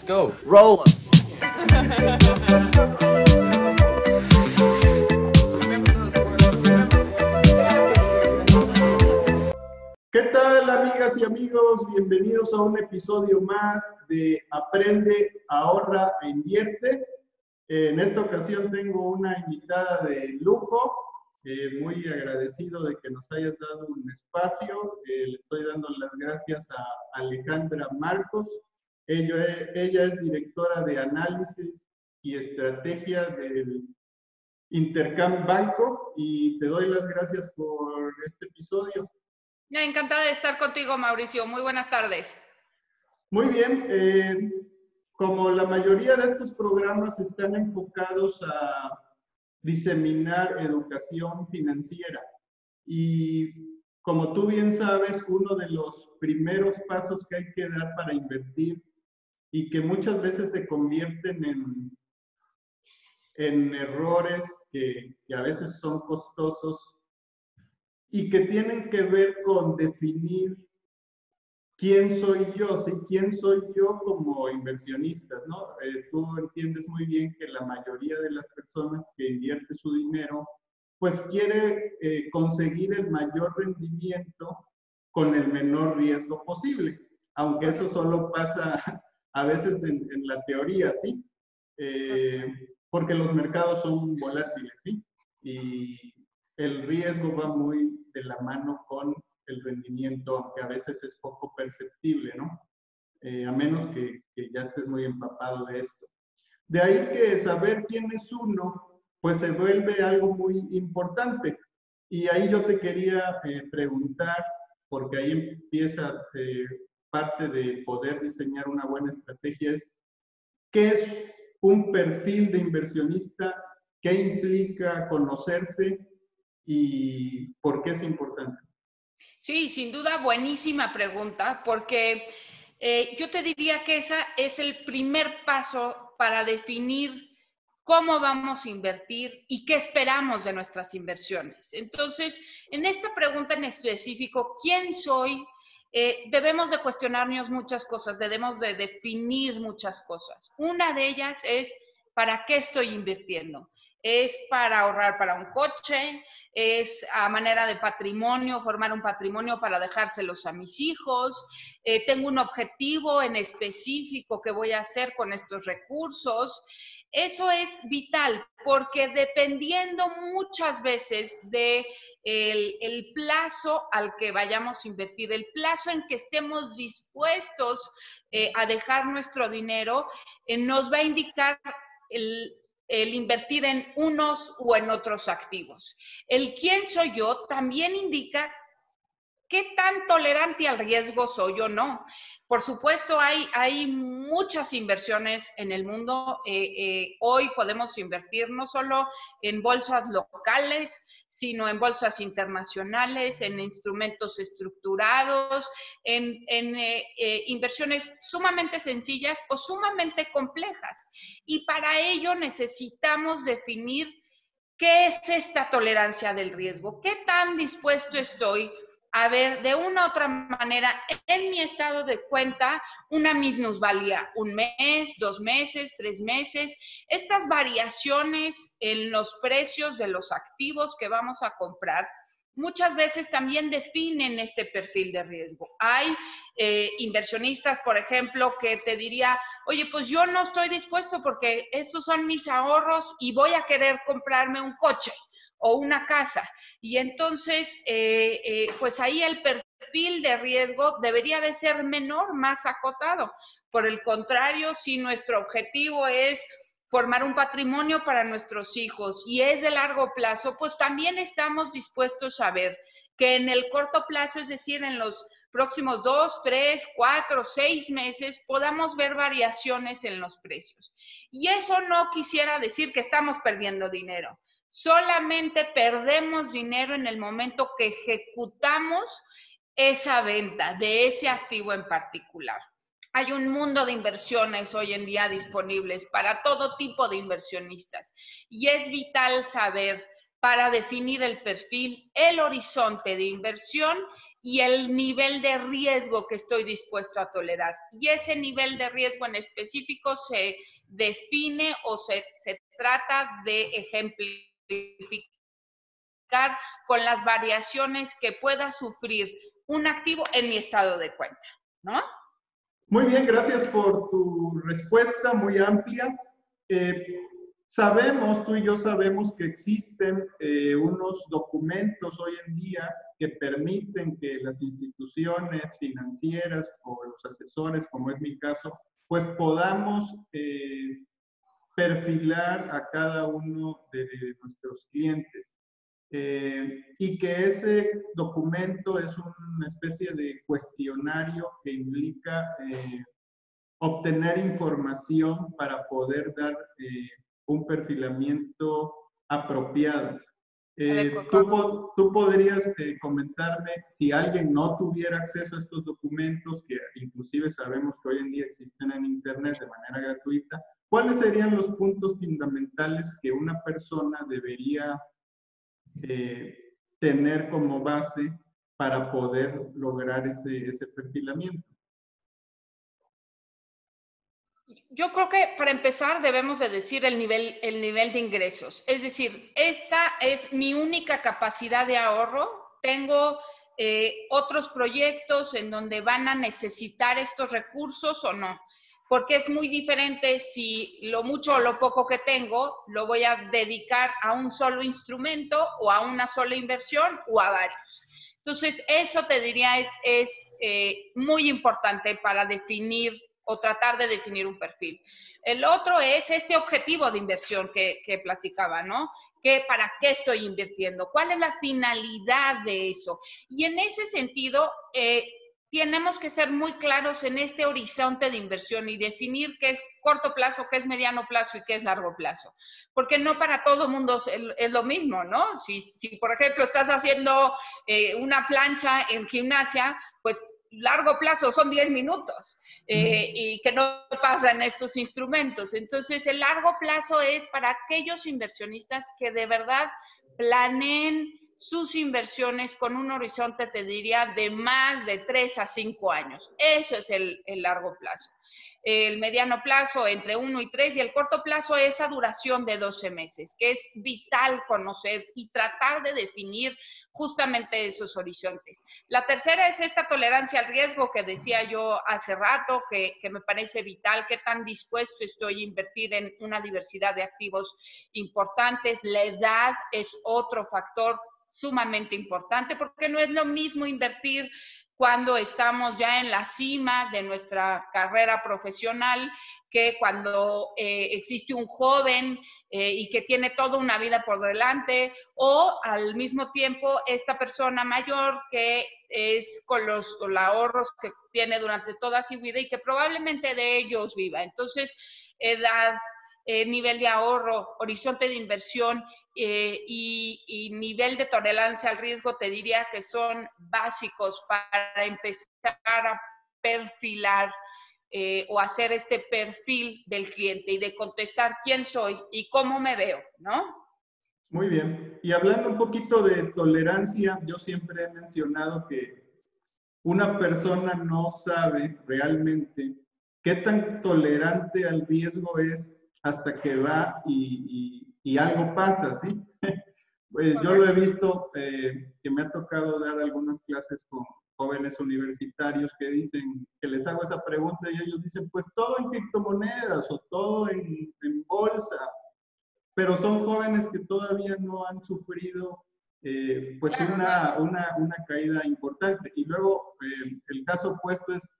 Let's go. Roll. ¿Qué tal amigas y amigos? Bienvenidos a un episodio más de Aprende, ahorra e invierte. En esta ocasión tengo una invitada de lujo, eh, muy agradecido de que nos hayas dado un espacio. Eh, le estoy dando las gracias a Alejandra Marcos. Ella, es directora de análisis y estrategia del Intercam Banco y te doy las gracias por este episodio. Encantada de estar contigo, Mauricio. Muy buenas tardes. Muy bien. eh, como la mayoría de estos programas están enfocados a diseminar educación financiera y como tú bien sabes, uno de los primeros pasos que hay que dar para invertir y que muchas veces se convierten en, en errores que, a veces son costosos y que tienen que ver con definir quién soy yo, ¿sí? quién soy yo como inversionistas, ¿no? Eh, tú entiendes muy bien que la mayoría de las personas que invierte su dinero, pues quiere eh, conseguir el mayor rendimiento con el menor riesgo posible, aunque eso solo pasa a veces en, en la teoría, ¿sí? Eh, porque los mercados son volátiles, ¿sí? Y el riesgo va muy de la mano con el rendimiento, aunque a veces es poco perceptible, ¿no? Eh, a menos que, que, ya estés muy empapado de esto. De ahí que saber quién es uno, pues se vuelve algo muy importante. Y ahí yo te quería eh, preguntar, porque ahí empieza eh, parte de poder diseñar una buena estrategia, es ¿qué es un perfil de inversionista? ¿Qué implica conocerse? ¿Y por qué es importante? Sí, sin duda, buenísima pregunta, porque eh, yo te diría que ese es el primer paso para definir cómo vamos a invertir y qué esperamos de nuestras inversiones. Entonces, en esta pregunta en específico, ¿quién soy? Eh, debemos de cuestionarnos muchas cosas, debemos de definir muchas cosas. Una de ellas es, ¿para qué estoy invirtiendo? es para ahorrar para un coche, es a manera de patrimonio, formar un patrimonio para dejárselos a mis hijos, eh, tengo un objetivo en específico que voy a hacer con estos recursos. Eso es vital porque dependiendo muchas veces de el, el, plazo al que vayamos a invertir, el plazo en que estemos dispuestos eh, a dejar nuestro dinero, eh, nos va a indicar el, el invertir en unos o en otros activos. El quién soy yo también indica qué tan tolerante al riesgo soy o no. Por supuesto, hay, hay muchas inversiones en el mundo. Eh, eh, hoy podemos invertir no solo en bolsas locales, sino en bolsas internacionales, en instrumentos estructurados, en, eh, inversiones sumamente sencillas o sumamente complejas. Y para ello necesitamos definir qué es esta tolerancia del riesgo, qué tan dispuesto estoy a ver de una u otra manera en mi estado de cuenta una minusvalía, un mes, dos meses, tres meses, estas variaciones en los precios de los activos que vamos a comprar. Muchas veces también definen este perfil de riesgo. Hay eh, inversionistas, por ejemplo, que te diría, oye, pues yo no estoy dispuesto porque estos son mis ahorros y voy a querer comprarme un coche o una casa. Y entonces, eh, eh, pues ahí el perfil de riesgo debería de ser menor, más acotado. Por el contrario, si nuestro objetivo es formar un patrimonio para nuestros hijos y es de largo plazo, pues también estamos dispuestos a ver que en el corto plazo, es decir, en los próximos dos, tres, cuatro, seis meses, podamos ver variaciones en los precios. Y eso no quisiera decir que estamos perdiendo dinero. Solamente perdemos dinero en el momento que ejecutamos esa venta de ese activo en particular. Hay un mundo de inversiones hoy en día disponibles para todo tipo de inversionistas y es vital saber para definir el perfil, el horizonte de inversión y el nivel de riesgo que estoy dispuesto a tolerar. Y ese nivel de riesgo en específico se define o se, trata de con las variaciones que pueda sufrir un activo en mi estado de cuenta, ¿no? Muy bien, gracias por tu respuesta muy amplia. Eh, sabemos, tú y yo sabemos que existen eh, unos documentos hoy en día que permiten que las instituciones financieras o los asesores, como es mi caso, pues podamos eh, perfilar a cada uno de nuestros clientes. Eh, y que ese documento es una especie de cuestionario que implica eh, obtener información para poder dar eh, un perfilamiento apropiado. Tú, tú, podrías comentarme si alguien no tuviera acceso a estos documentos, que inclusive sabemos que hoy en día existen en Internet de manera gratuita, ¿cuáles serían los puntos fundamentales que una persona debería eh, tener como base para poder lograr ese, perfilamiento? Yo creo que para empezar debemos de decir el nivel, el nivel de ingresos. Es decir, esta es mi única capacidad de ahorro. Tengo eh, otros proyectos en donde van a necesitar estos recursos o no porque es muy diferente si lo mucho o lo poco que tengo lo voy a dedicar a un solo instrumento o a una sola inversión o a varios. Entonces, eso te diría es, es eh, muy importante para definir o tratar de definir un perfil. El otro es este objetivo de inversión que, que platicaba, ¿no? ¿Qué, ¿Para qué estoy invirtiendo? ¿Cuál es la finalidad de eso? Y en ese sentido, eh, tenemos que ser muy claros en este horizonte de inversión y definir qué es corto plazo, qué es mediano plazo y qué es largo plazo. Porque no para todo mundo es, lo mismo, ¿no? Si, si, por ejemplo, estás haciendo eh, una plancha en gimnasia, pues largo plazo son 10 minutos eh, y que no pasa en estos instrumentos. Entonces, el largo plazo es para aquellos inversionistas que de verdad planeen sus inversiones con un horizonte, te diría, de más de tres a cinco años. Eso es el, largo plazo. El mediano plazo entre uno y tres y el corto plazo esa duración de 12 meses, que es vital conocer y tratar de definir justamente esos horizontes. La tercera es esta tolerancia al riesgo que decía yo hace rato, que, que me parece vital, qué tan dispuesto estoy a invertir en una diversidad de activos importantes. La edad es otro factor sumamente importante porque no es lo mismo invertir cuando estamos ya en la cima de nuestra carrera profesional que cuando eh, existe un joven eh, y que tiene toda una vida por delante o al mismo tiempo esta persona mayor que es con los, con los ahorros que tiene durante toda su vida y que probablemente de ellos viva. Entonces, edad, eh, nivel de ahorro, horizonte de inversión eh, y, nivel de tolerancia al riesgo, te diría que son básicos para empezar a perfilar eh, o hacer este perfil del cliente y de contestar quién soy y cómo me veo, ¿no? Muy bien. Y hablando un poquito de tolerancia, yo siempre he mencionado que una persona no sabe realmente qué tan tolerante al riesgo es hasta que va y, algo pasa, ¿sí? pues yo lo he visto, eh, que me ha tocado dar algunas clases con jóvenes universitarios que dicen, que les hago esa pregunta y ellos dicen, pues todo en criptomonedas o todo en, bolsa, pero son jóvenes que todavía no han sufrido eh, pues una, una, caída importante. Y luego eh, el caso opuesto es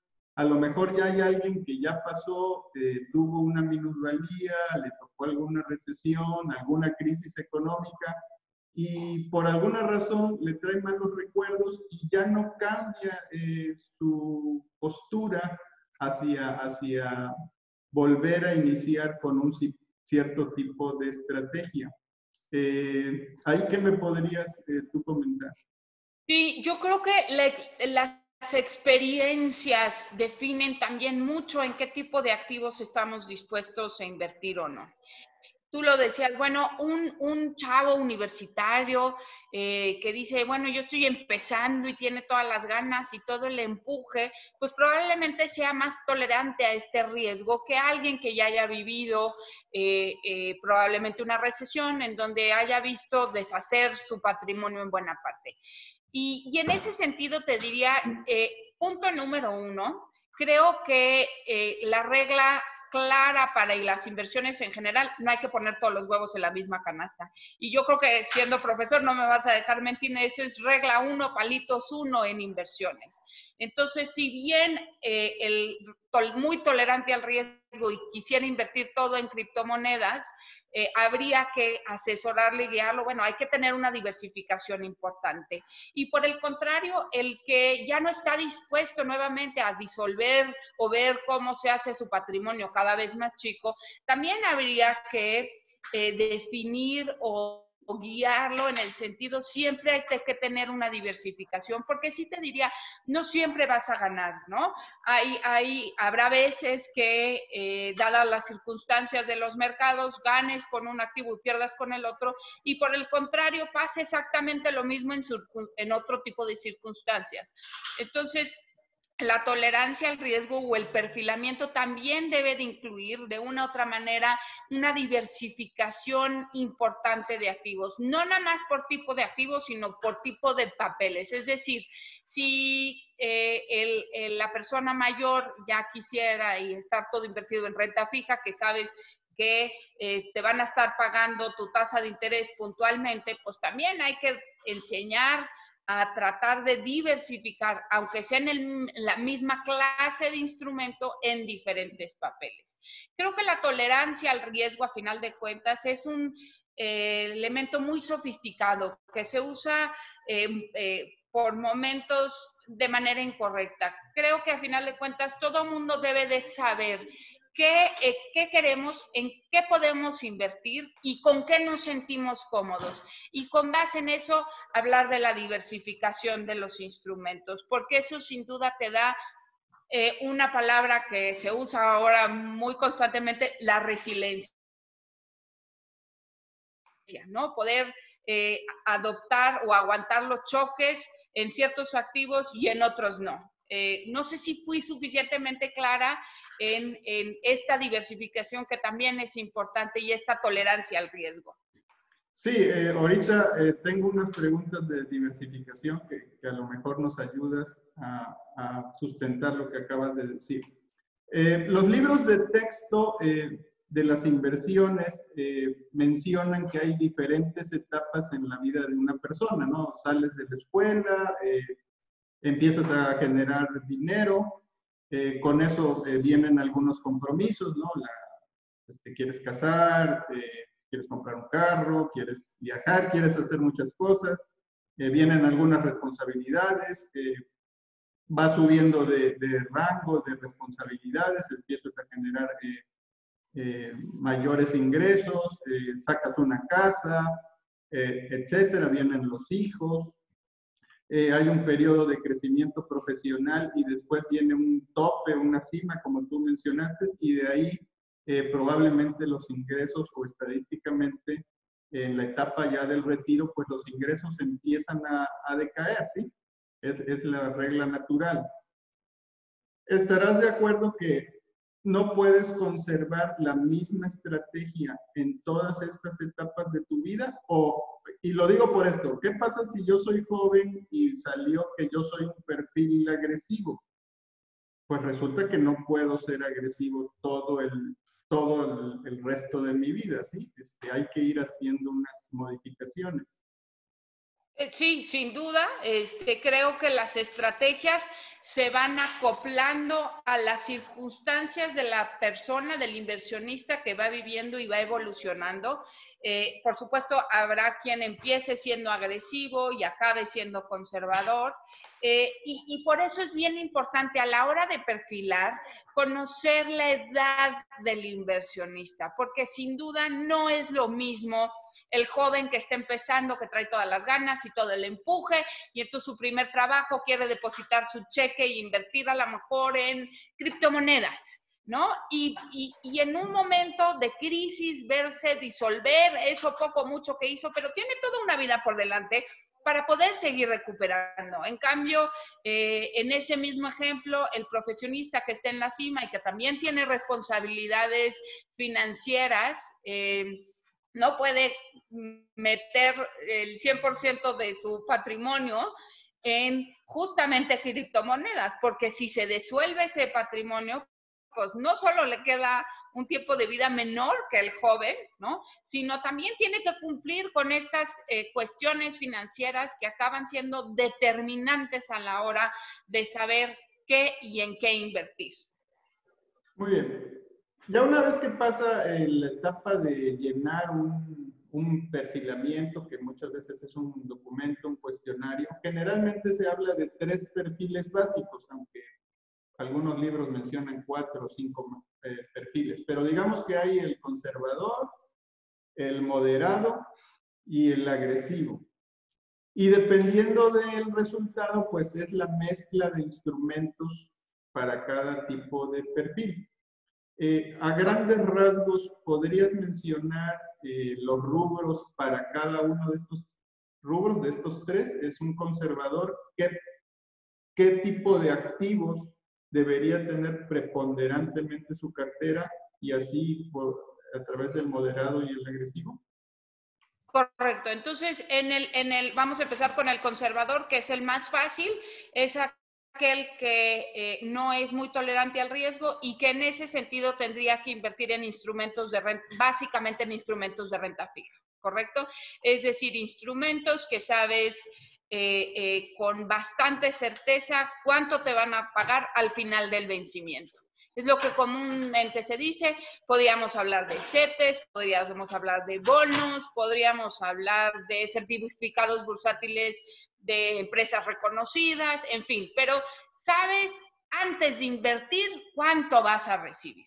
a lo mejor ya hay alguien que ya pasó, eh, tuvo una minusvalía, le tocó alguna recesión, alguna crisis económica y por alguna razón le trae malos recuerdos y ya no cambia eh, su postura hacia, hacia volver a iniciar con un cierto tipo de estrategia. Eh, ¿Ahí qué me podrías tú comentar? Sí, yo creo que la las experiencias definen también mucho en qué tipo de activos estamos dispuestos a invertir o no. tú lo decías, bueno, un, chavo universitario eh, que dice, bueno, yo estoy empezando y tiene todas las ganas y todo el empuje, pues probablemente sea más tolerante a este riesgo que alguien que ya haya vivido eh, eh, probablemente una recesión en donde haya visto deshacer su patrimonio en buena parte. Y, y en ese sentido te diría, punto número uno, creo que la regla clara para las inversiones en general, no hay que poner todos los huevos en la misma canasta. Y yo creo que siendo profesor no me vas a dejar mentir, eso es regla uno, palitos uno en inversiones. Entonces, si bien eh, el muy tolerante al riesgo y quisiera invertir todo en criptomonedas, eh, habría que asesorarle y guiarlo. Bueno, hay que tener una diversificación importante. Y por el contrario, el que ya no está dispuesto nuevamente a disolver o ver cómo se hace su patrimonio cada vez más chico, también habría que eh, definir o guiarlo en el sentido, siempre hay que tener una diversificación, porque sí te diría, no siempre vas a ganar, ¿no? Hay, hay, habrá veces que, eh, dadas las circunstancias de los mercados, ganes con un activo y pierdas con el otro, y por el contrario, pasa exactamente lo mismo en, en otro tipo de circunstancias. Entonces, la tolerancia al riesgo o el perfilamiento también debe de incluir de una u otra manera una diversificación importante de activos, no nada más por tipo de activos, sino por tipo de papeles. Es decir, si eh, la persona mayor ya quisiera y estar todo invertido en renta fija, que sabes que eh, te van a estar pagando tu tasa de interés puntualmente, pues también hay que enseñar a tratar de diversificar, aunque sea en la misma clase de instrumento, en diferentes papeles. Creo que la tolerancia al riesgo, a final de cuentas, es un eh, elemento muy sofisticado que se usa em, eh, por momentos de manera incorrecta. Creo que a final de cuentas todo mundo debe de saber eh, qué, queremos, en qué podemos invertir y con qué nos sentimos cómodos. Y con base en eso, hablar de la diversificación de los instrumentos, porque eso sin duda te da eh, una palabra que se usa ahora muy constantemente, la resiliencia. ¿no? Poder eh, adoptar o aguantar los choques en ciertos activos y en otros no. Eh, no sé si fui suficientemente clara en, esta diversificación que también es importante y esta tolerancia al riesgo. Sí, eh, ahorita eh, tengo unas preguntas de diversificación que, a lo mejor nos ayudas a, sustentar lo que acabas de decir. los libros de texto de las inversiones mencionan que hay diferentes etapas en la vida de una persona, ¿no? Sales de la escuela, empiezas a generar dinero, eh, con eso eh, vienen algunos compromisos, ¿no? La, pues, te quieres casar, eh, quieres comprar un carro, quieres viajar, quieres hacer muchas cosas, vienen algunas responsabilidades, vas subiendo de, de, rango de responsabilidades, empiezas a generar mayores ingresos, sacas una casa, etcétera, vienen los hijos, eh, hay un periodo de crecimiento profesional y después viene un tope, una cima, como tú mencionaste, y de ahí eh, probablemente los ingresos o estadísticamente en la etapa ya del retiro, pues los ingresos empiezan a, a decaer, ¿sí? Es, es la regla natural. Estarás de acuerdo que no puedes conservar la misma estrategia en todas estas etapas de tu vida? O, y lo digo por esto, ¿qué pasa si yo soy joven y salió que yo soy un perfil agresivo? Pues resulta que no puedo ser agresivo todo el, todo el, resto de mi vida, ¿sí? Este, hay que ir haciendo unas modificaciones. Eh, sí, sin duda. Este, creo que las estrategias se van acoplando a las circunstancias de la persona, del inversionista que va viviendo y va evolucionando. Eh, por supuesto, habrá quien empiece siendo agresivo y acabe siendo conservador. Eh, y, y, por eso es bien importante a la hora de perfilar conocer la edad del inversionista, porque sin duda no es lo mismo el joven que está empezando, que trae todas las ganas y todo el empuje, y entonces su primer trabajo quiere depositar su cheque e invertir a lo mejor en criptomonedas. ¿no? Y, en un momento de crisis verse disolver eso poco, mucho que hizo, pero tiene toda una vida por delante para poder seguir recuperando. En cambio, eh, en ese mismo ejemplo, el profesionista que está en la cima y que también tiene responsabilidades financieras, eh, no puede meter el 100% de su patrimonio en justamente criptomonedas, porque si se disuelve ese patrimonio, pues no solo le queda un tiempo de vida menor que el joven, ¿no? Sino también tiene que cumplir con estas eh, cuestiones financieras que acaban siendo determinantes a la hora de saber qué y en qué invertir. Muy bien. Ya una vez que pasa la etapa de llenar un, un perfilamiento, que muchas veces es un documento, un cuestionario, generalmente se habla de tres perfiles básicos, aunque algunos libros mencionan cuatro o cinco eh, perfiles, pero digamos que hay el conservador, el moderado y el agresivo. Y dependiendo del resultado, pues es la mezcla de instrumentos para cada tipo de perfil. Eh, a grandes rasgos, ¿podrías mencionar eh, los rubros para cada uno de estos rubros, de estos tres? ¿Es un conservador? ¿Qué, tipo de activos debería tener preponderantemente su cartera y así a través del moderado y el agresivo? Correcto. Entonces, en el, en el, vamos a empezar con el conservador, que es el más fácil, es aquel que eh, no es muy tolerante al riesgo y que en ese sentido tendría que invertir en instrumentos de renta, básicamente en instrumentos de renta fija, ¿correcto? Es decir, instrumentos que sabes eh, eh, con bastante certeza cuánto te van a pagar al final del vencimiento. Es lo que comúnmente se dice. Podríamos hablar de CETES, podríamos hablar de bonos, podríamos hablar de certificados bursátiles de empresas reconocidas, en fin, pero sabes antes de invertir cuánto vas a recibir.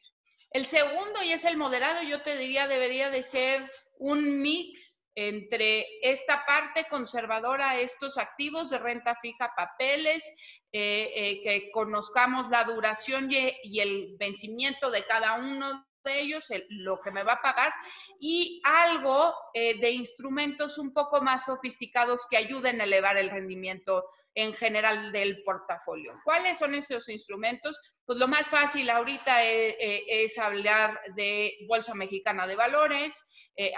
El segundo, y es el moderado, yo te diría debería de ser un mix entre esta parte conservadora, estos activos de renta fija, papeles, eh, eh, que conozcamos la duración y, el vencimiento de cada uno de ellos, lo que me va a pagar, y algo eh, de instrumentos un poco más sofisticados que ayuden a elevar el rendimiento en general del portafolio. ¿Cuáles son esos instrumentos? Pues lo más fácil ahorita eh, eh, es, hablar de Bolsa Mexicana de Valores,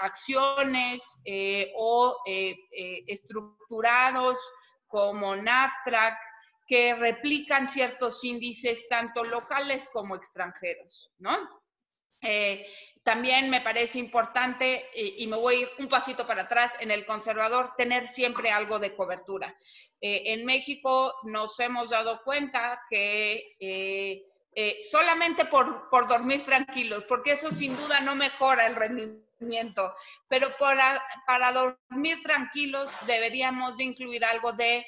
acciones o estructurados como NAFTRAC, que replican ciertos índices tanto locales como extranjeros, ¿no? También me parece importante, y, me voy a ir un pasito para atrás, en el conservador, tener siempre algo de cobertura. Eh, en México nos hemos dado cuenta que eh, eh, solamente por, por, dormir tranquilos, porque eso sin duda no mejora el rendimiento, pero para, para dormir tranquilos deberíamos de incluir algo de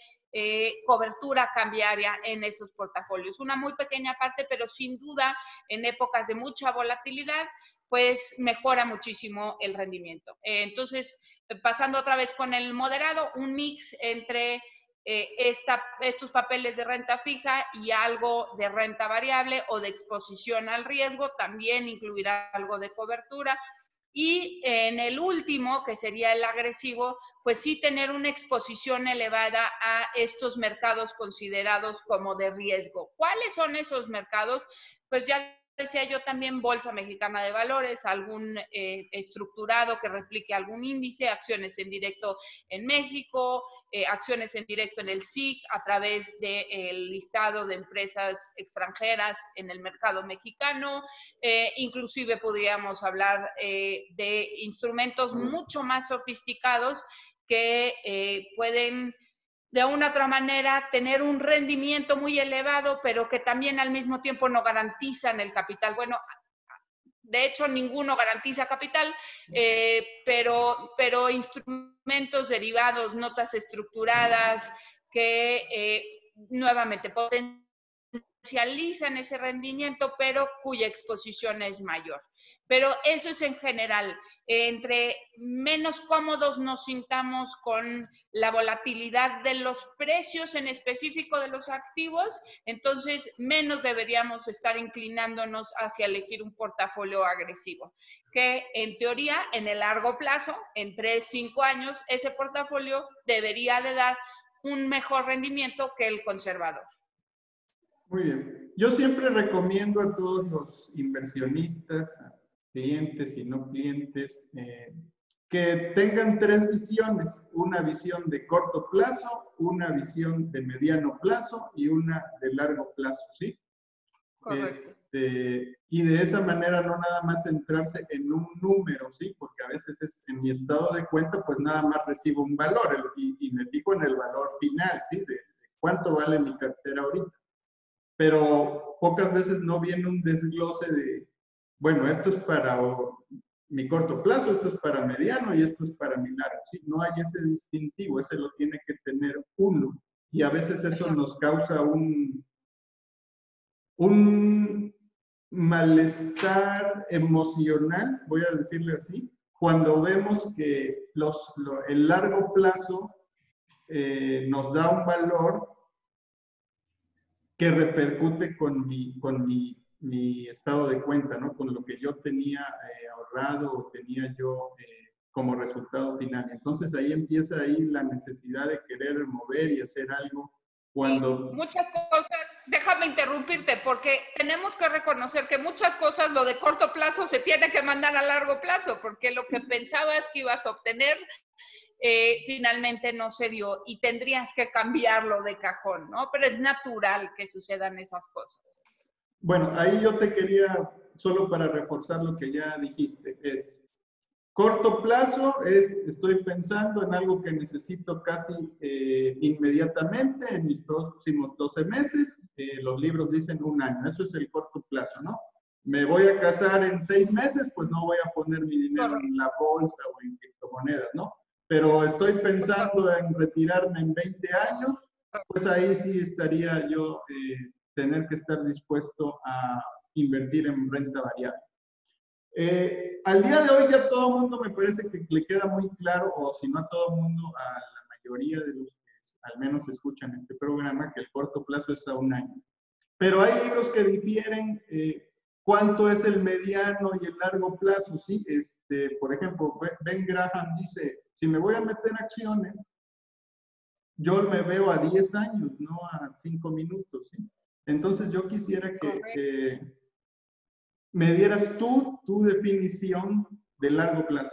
cobertura cambiaria en esos portafolios. Una muy pequeña parte, pero sin duda en épocas de mucha volatilidad pues mejora muchísimo el rendimiento. Eh, entonces, pasando otra vez con el moderado, un mix entre eh, estos papeles de renta fija y algo de renta variable o de exposición al riesgo, también incluirá algo de cobertura. Y en el último, que sería el agresivo, pues sí tener una exposición elevada a estos mercados considerados como de riesgo. ¿Cuáles son esos mercados? Pues ya decía yo también Bolsa Mexicana de Valores, algún eh, estructurado que replique algún índice, acciones en directo en México, eh, acciones en directo en el SIC a través del listado de empresas extranjeras en el mercado mexicano. Eh, inclusive podríamos hablar de instrumentos mucho más sofisticados que pueden de una otra manera tener un rendimiento muy elevado, pero que también al mismo tiempo no garantizan el capital. Bueno, de hecho, ninguno garantiza capital, eh, pero, pero instrumentos derivados, notas estructuradas, que eh, nuevamente potencian potencializan ese rendimiento, pero cuya exposición es mayor. Pero eso es en general. Entre menos cómodos nos sintamos con la volatilidad de los precios en específico de los activos, entonces menos deberíamos estar inclinándonos hacia elegir un portafolio agresivo. Que en teoría, en el largo plazo, en 3, 5 años, ese portafolio debería de dar un mejor rendimiento que el conservador. Muy bien. Yo siempre recomiendo a todos los inversionistas, clientes y no clientes, eh, que tengan tres visiones, una visión de corto plazo, una visión de mediano plazo y una de largo plazo, ¿sí? Correcto. Este, y de esa manera no nada más centrarse en un número, ¿sí? Porque a veces es, en mi estado de cuenta, pues nada más recibo un valor y, me fijo en el valor final, ¿sí? De, de cuánto vale mi cartera ahorita. Pero pocas veces no viene un desglose de, bueno, esto es para mi corto plazo, esto es para mediano y esto es para mi largo. ¿sí? No hay ese distintivo, ese lo tiene que tener uno. Y a veces eso nos causa un, un malestar emocional, voy a decirle así, cuando vemos que los, el largo plazo eh, nos da un valor que repercute con mi, con mi mi estado de cuenta, ¿no? Con lo que yo tenía eh, ahorrado o tenía yo eh, como resultado final. Entonces ahí empieza ahí la necesidad de querer mover y hacer algo cuando... muchas cosas, déjame interrumpirte, porque tenemos que reconocer que muchas cosas, lo de corto plazo, se tiene que mandar a largo plazo, porque lo que pensabas que ibas a obtener eh, finalmente no se dio y tendrías que cambiarlo de cajón, ¿no? Pero es natural que sucedan esas cosas. Bueno, ahí yo te quería, solo para reforzar lo que ya dijiste, es corto plazo, es estoy pensando en algo que necesito casi eh, inmediatamente, en mis próximos 12 meses, eh, los libros dicen un año, eso es el corto plazo, ¿no? Me voy a casar en seis meses, pues no voy a poner mi dinero en la bolsa o en criptomonedas, ¿no? Pero estoy pensando en retirarme en 20 años, pues ahí sí estaría yo eh, tener que estar dispuesto a invertir en renta variable. Eh, al día de hoy ya todo el mundo me parece que le queda muy claro, o si no a todo el mundo, a la mayoría de los que al menos escuchan este programa, que el corto plazo es a un año. Pero hay libros que difieren eh, cuánto es el mediano y el largo plazo, ¿sí? Este, por ejemplo, Ben Graham dice, si me voy a meter acciones, yo me veo a 10 años, no a 5 minutos, ¿sí? Entonces yo quisiera que, me dieras tú tu definición de largo plazo.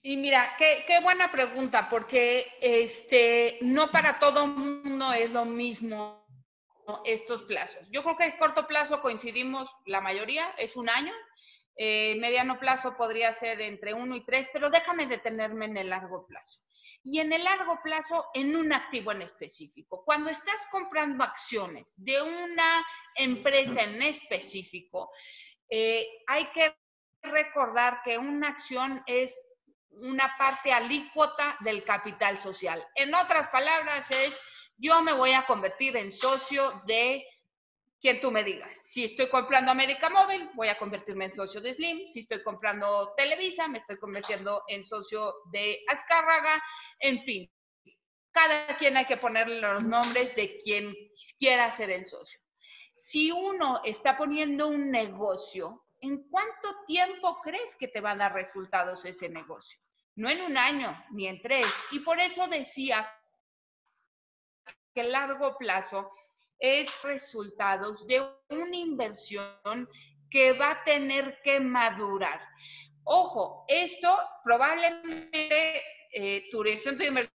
Y mira, qué, qué, buena pregunta, porque este, no para todo mundo es lo mismo estos plazos. Yo creo que en corto plazo coincidimos, la mayoría es un año, eh, mediano plazo podría ser entre uno y tres, pero déjame detenerme en el largo plazo y en el largo plazo en un activo en específico. Cuando estás comprando acciones de una empresa en específico, eh, hay que recordar que una acción es una parte alícuota del capital social. En otras palabras, es yo me voy a convertir en socio de quien tú me digas. Si estoy comprando América Móvil, voy a convertirme en socio de Slim. Si estoy comprando Televisa, me estoy convirtiendo en socio de Azcárraga. En fin, cada quien hay que ponerle los nombres de quien quiera ser el socio. Si uno está poniendo un negocio, ¿en cuánto tiempo crees que te va a dar resultados ese negocio? No en un año, ni en tres. Y por eso decía que largo plazo es resultados de una inversión que va a tener que madurar. Ojo, esto probablemente eh, tu inversión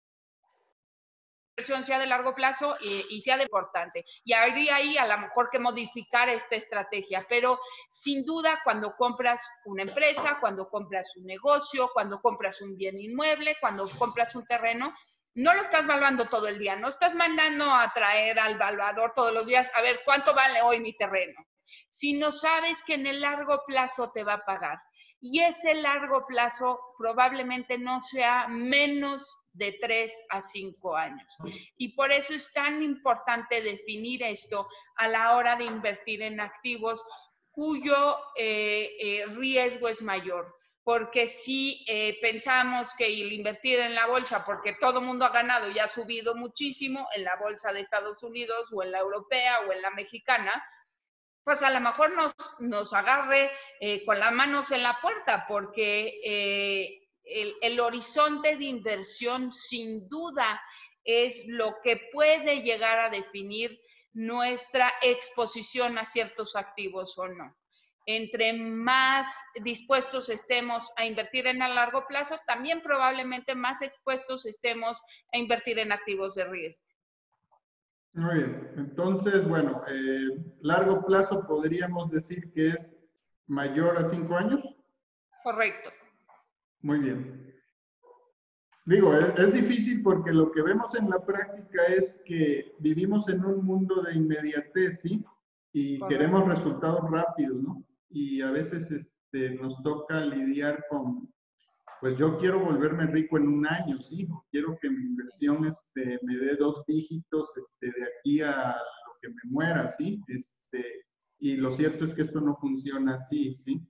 sea de largo plazo y, sea de importante. Y habría ahí a lo mejor que modificar esta estrategia, pero sin duda cuando compras una empresa, cuando compras un negocio, cuando compras un bien inmueble, cuando compras un terreno, no lo estás valuando todo el día, no estás mandando a traer al valuador todos los días a ver cuánto vale hoy mi terreno, sino sabes que en el largo plazo te va a pagar. Y ese largo plazo probablemente no sea menos de tres a cinco años. Y por eso es tan importante definir esto a la hora de invertir en activos cuyo eh, eh, riesgo es mayor. Porque si eh, pensamos que el invertir en la bolsa, porque todo el mundo ha ganado y ha subido muchísimo en la bolsa de Estados Unidos o en la europea o en la mexicana, pues a lo mejor nos, nos agarre con las manos en la puerta, porque el, horizonte de inversión sin duda es lo que puede llegar a definir nuestra exposición a ciertos activos o no. Entre más dispuestos estemos a invertir en a largo plazo, también probablemente más expuestos estemos a invertir en activos de riesgo. Muy bien. Entonces, bueno, eh, largo plazo podríamos decir que es mayor a cinco años. Correcto. Muy bien. Digo, es, difícil porque lo que vemos en la práctica es que vivimos en un mundo de inmediatez, ¿sí? Y queremos resultados rápidos, ¿no? Y a veces este, nos toca lidiar con, pues yo quiero volverme rico en un año, ¿sí? Quiero que mi inversión este, me dé dos dígitos este, de aquí a lo que me muera, ¿sí? Este, y lo cierto es que esto no funciona así, ¿sí?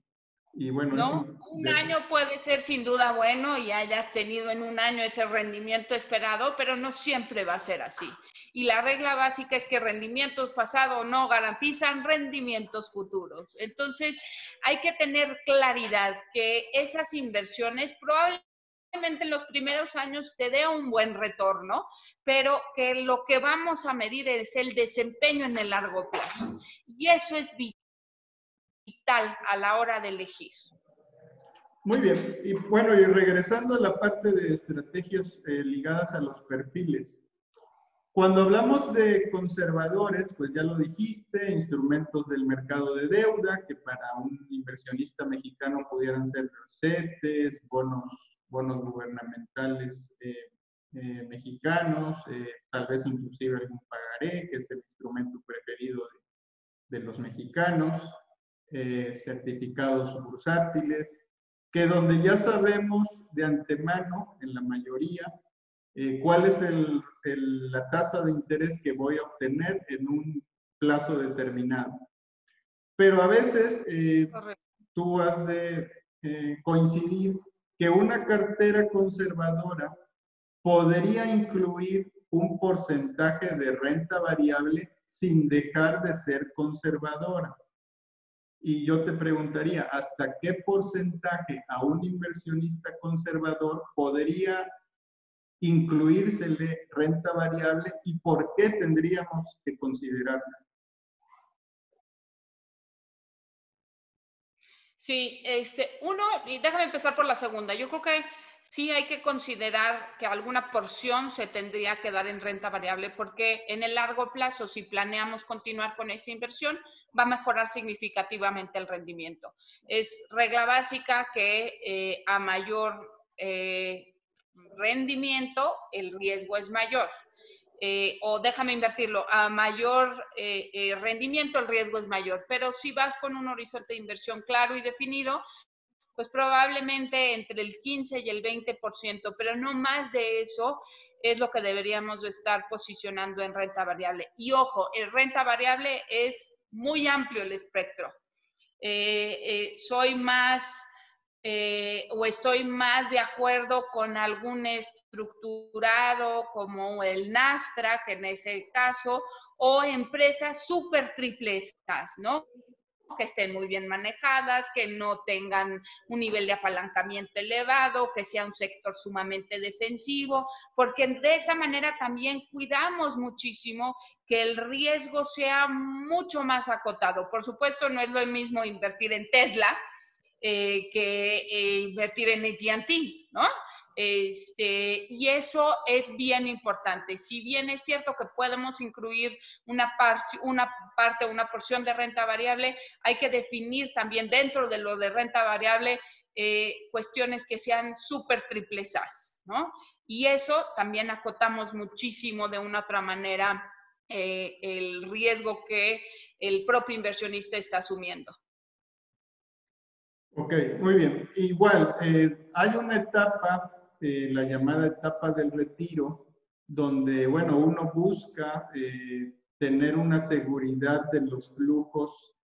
Y bueno, ¿no? Un, año puede ser sin duda bueno y hayas tenido en un año ese rendimiento esperado, pero no siempre va a ser así. Y la regla básica es que rendimientos pasados no garantizan rendimientos futuros. Entonces, hay que tener claridad que esas inversiones probablemente en los primeros años te dé un buen retorno, pero que lo que vamos a medir es el desempeño en el largo plazo. Y eso es vital a la hora de elegir. Muy bien. Y bueno, y regresando a la parte de estrategias eh, ligadas a los perfiles. Cuando hablamos de conservadores, pues ya lo dijiste, instrumentos del mercado de deuda, que para un inversionista mexicano pudieran ser CETES, bonos, bonos gubernamentales eh, eh, mexicanos, tal vez inclusive algún pagaré, que es el instrumento preferido de, de los mexicanos. Eh, certificados bursátiles, que donde ya sabemos de antemano, en la mayoría, eh, cuál es el, la tasa de interés que voy a obtener en un plazo determinado. Pero a veces eh, tú has de coincidir que una cartera conservadora podría incluir un porcentaje de renta variable sin dejar de ser conservadora. Y yo te preguntaría, ¿hasta qué porcentaje a un inversionista conservador podría incluírsele renta variable y por qué tendríamos que considerarla? Sí, este, uno, y déjame empezar por la segunda. Yo creo que sí hay que considerar que alguna porción se tendría que dar en renta variable porque en el largo plazo, si planeamos continuar con esa inversión, va a mejorar significativamente el rendimiento. Es regla básica que eh, a mayor eh, rendimiento, el riesgo es mayor. Eh, o déjame invertirlo, a mayor rendimiento el riesgo es mayor, pero si vas con un horizonte de inversión claro y definido, pues probablemente entre el 15 y el 20%, pero no más de eso es lo que deberíamos estar posicionando en renta variable. Y ojo, el renta variable es muy amplio el espectro. Eh, eh, soy más eh, o estoy más de acuerdo con algún estructurado como el NAFTRA, que en ese caso, o empresas súper triplesas, ¿no? que estén muy bien manejadas, que no tengan un nivel de apalancamiento elevado, que sea un sector sumamente defensivo, porque de esa manera también cuidamos muchísimo que el riesgo sea mucho más acotado. Por supuesto, no es lo mismo invertir en Tesla eh, que eh, invertir en ATT, ¿no? Este, y eso es bien importante. Si bien es cierto que podemos incluir una, una parte, una porción de renta variable, hay que definir también dentro de lo de renta variable eh, cuestiones que sean súper triplesas, ¿no? Y eso también acotamos muchísimo de una otra manera el riesgo que el propio inversionista está asumiendo. Ok, muy bien. Igual, eh, hay una etapa eh, la llamada etapa del retiro, donde, bueno, uno busca eh, tener una seguridad de los flujos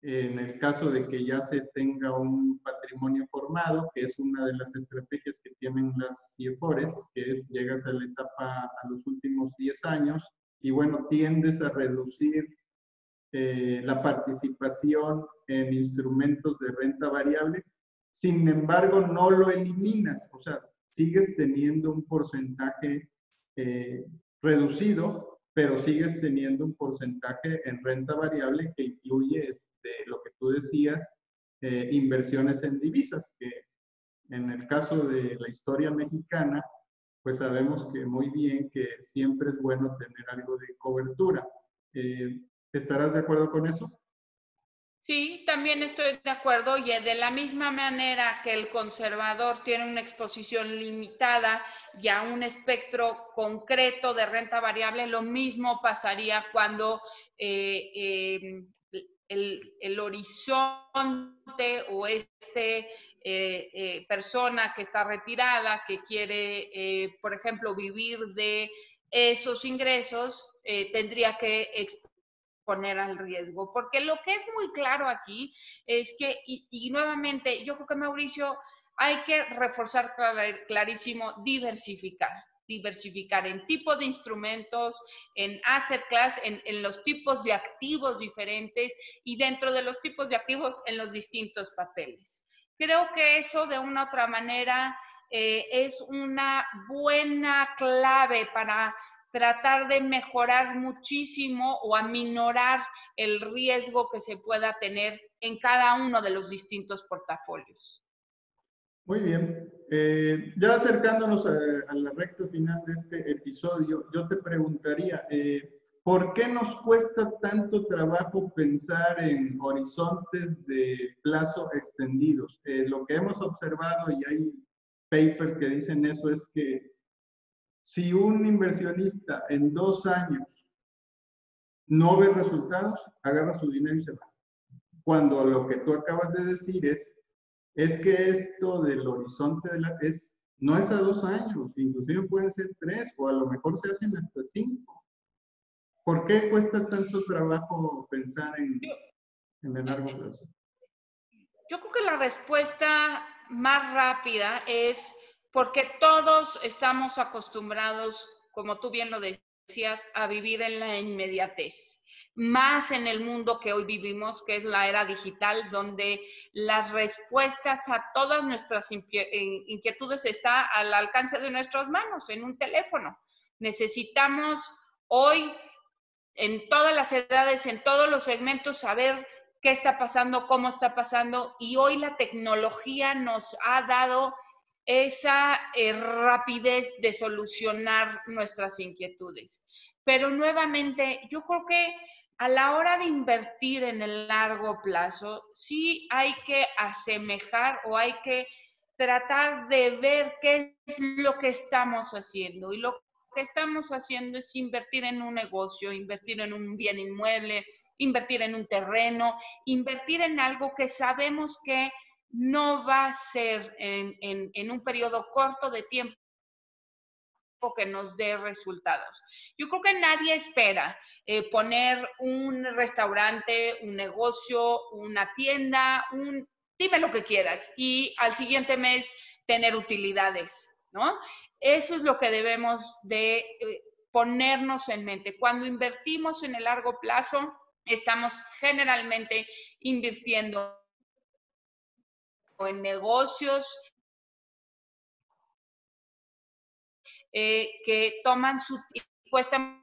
en el caso de que ya se tenga un patrimonio formado, que es una de las estrategias que tienen las CIEFORES, que es llegas a la etapa a los últimos 10 años y bueno, tiendes a reducir eh, la participación en instrumentos de renta variable, sin embargo no lo eliminas, o sea, sigues teniendo un porcentaje eh, reducido, pero sigues teniendo un porcentaje en renta variable que incluye este, lo que tú decías, eh, inversiones en divisas, que en el caso de la historia mexicana, pues sabemos que muy bien que siempre es bueno tener algo de cobertura. ¿Estarás de acuerdo con eso? Sí, también estoy de acuerdo y de la misma manera que el conservador tiene una exposición limitada y a un espectro concreto de renta variable, lo mismo pasaría cuando eh, em, el, horizonte o este eh, eh, persona que está retirada, que quiere, por ejemplo, vivir de esos ingresos, tendría que poner al riesgo. Porque lo que es muy claro aquí es que, y, nuevamente, yo creo que Mauricio, hay que reforzar clarísimo, diversificar diversificar en tipo de instrumentos, en asset class, en, los tipos de activos diferentes y dentro de los tipos de activos en los distintos papeles. Creo que eso de una otra manera eh, es una buena clave para tratar de mejorar muchísimo o aminorar el riesgo que se pueda tener en cada uno de los distintos portafolios. Muy bien. Eh, ya acercándonos a, la recta final de este episodio, yo te preguntaría, eh, ¿por qué nos cuesta tanto trabajo pensar en horizontes de plazo extendidos? Eh, lo que hemos observado, y hay papers que dicen eso, es que si un inversionista en dos años no ve resultados, agarra su dinero y se va. Cuando lo que tú acabas de decir es, es que esto del horizonte de la, es, no es a dos años, inclusive pueden ser tres o a lo mejor se hacen hasta cinco. ¿Por qué cuesta tanto trabajo pensar en, en el largo plazo? Yo creo que la respuesta más rápida es porque todos estamos acostumbrados, como tú bien lo decías, a vivir en la inmediatez, más en el mundo que hoy vivimos, que es la era digital, donde las respuestas a todas nuestras inquietudes está al alcance de nuestras manos, en un teléfono. Necesitamos hoy, en todas las edades, en todos los segmentos, saber qué está pasando, cómo está pasando, y hoy la tecnología nos ha dado esa eh, rapidez de solucionar nuestras inquietudes. Pero nuevamente, yo creo que a la hora de invertir en el largo plazo, sí hay que asemejar o hay que tratar de ver qué es lo que estamos haciendo. Y lo que estamos haciendo es invertir en un negocio, invertir en un bien inmueble, invertir en un terreno, invertir en algo que sabemos que no va a ser en, un periodo corto de tiempo que nos dé resultados. Yo creo que nadie espera eh, poner un restaurante, un negocio, una tienda, un, dime lo que quieras, y al siguiente mes tener utilidades, ¿no? Eso es lo que debemos de eh, ponernos en mente. Cuando invertimos en el largo plazo, estamos generalmente invirtiendo en negocios eh, que toman su cuesta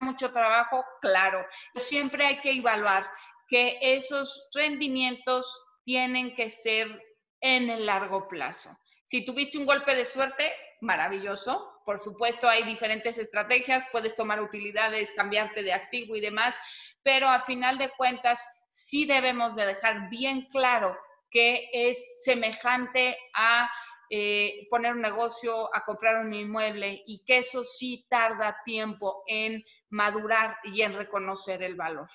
mucho trabajo, claro. Siempre hay que evaluar que esos rendimientos tienen que ser en el largo plazo. Si tuviste un golpe de suerte, maravilloso. Por supuesto, hay diferentes estrategias, puedes tomar utilidades, cambiarte de activo y demás, pero a final de cuentas, sí debemos de dejar bien claro que es semejante a eh, poner un negocio, a comprar un inmueble y que eso sí tarda tiempo en madurar y en reconocer el valor.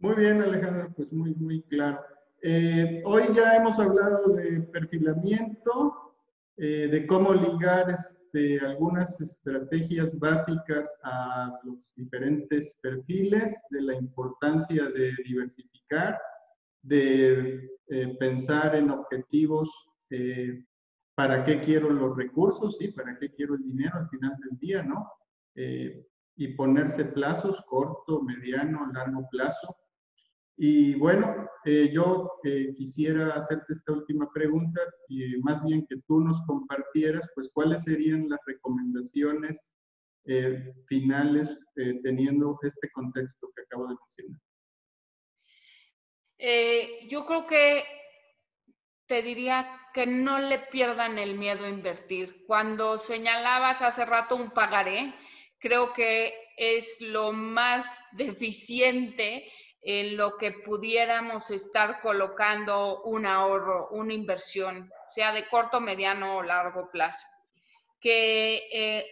Muy bien, Alejandra, pues muy, muy claro. Eh, hoy ya hemos hablado de perfilamiento, eh, de cómo ligar este, algunas estrategias básicas a los diferentes perfiles, de la importancia de diversificar, de eh, pensar en objetivos, para qué quiero los recursos, sí, para qué quiero el dinero al final del día, ¿no? y ponerse plazos, corto, mediano, largo plazo. Y bueno, eh, yo eh, quisiera hacerte esta última pregunta y más bien que tú nos compartieras, pues, cuáles serían las recomendaciones eh, finales teniendo este contexto que acabo de mencionar. yo creo que te diría que no le pierdan el miedo a invertir. Cuando señalabas hace rato un pagaré, creo que es lo más deficiente en lo que pudiéramos estar colocando un ahorro, una inversión, sea de corto, mediano o largo plazo. Que eh,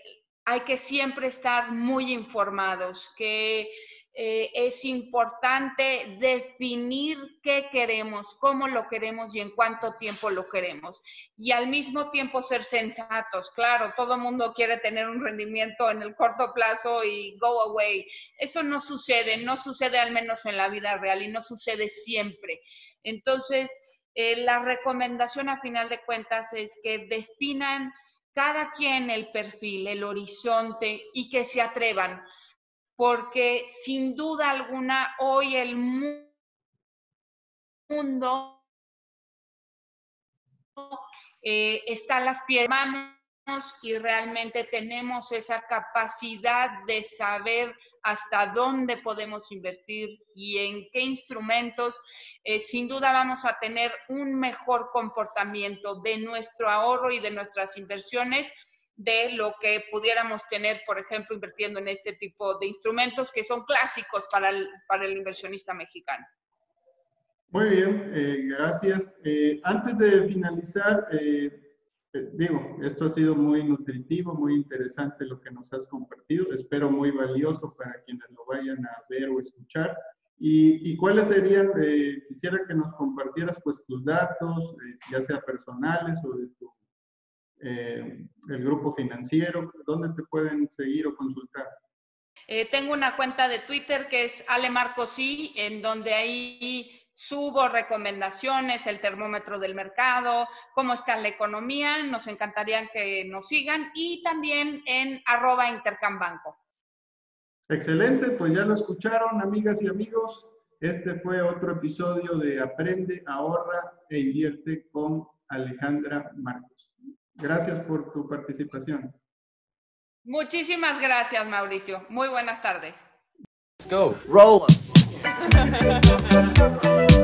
hay que siempre estar muy informados, que eh, es importante definir qué queremos, cómo lo queremos y en cuánto tiempo lo queremos. Y al mismo tiempo ser sensatos. Claro, todo el mundo quiere tener un rendimiento en el corto plazo y go away. Eso no sucede, no sucede al menos en la vida real y no sucede siempre. Entonces, eh, la recomendación a final de cuentas es que definan cada quien el perfil, el horizonte y que se atrevan porque sin duda alguna hoy el mundo eh, está a las pies manos y realmente tenemos esa capacidad de saber hasta dónde podemos invertir y en qué instrumentos, eh, sin duda vamos a tener un mejor comportamiento de nuestro ahorro y de nuestras inversiones de lo que pudiéramos tener, por ejemplo, invirtiendo en este tipo de instrumentos que son clásicos para el, para el inversionista mexicano. Muy bien, eh, gracias. Eh, antes de finalizar, eh, digo, esto ha sido muy nutritivo, muy interesante lo que nos has compartido. Espero muy valioso para quienes lo vayan a ver o escuchar. ¿Y, y cuáles serían, quisiera que nos compartieras pues tus datos, ya sea personales o de tu eh, el grupo financiero? ¿Dónde te pueden seguir o consultar? Eh, tengo una cuenta de Twitter que es Ale en donde ahí subo recomendaciones, el termómetro del mercado, cómo está la economía. Nos encantaría que nos sigan y también en arroba intercambanco. Excelente, pues ya lo escucharon, amigas y amigos. Este fue otro episodio de Aprende, ahorra e invierte con Alejandra Marcos. Gracias por tu participación. Muchísimas gracias, Mauricio. Muy buenas tardes. Let's go. Roll.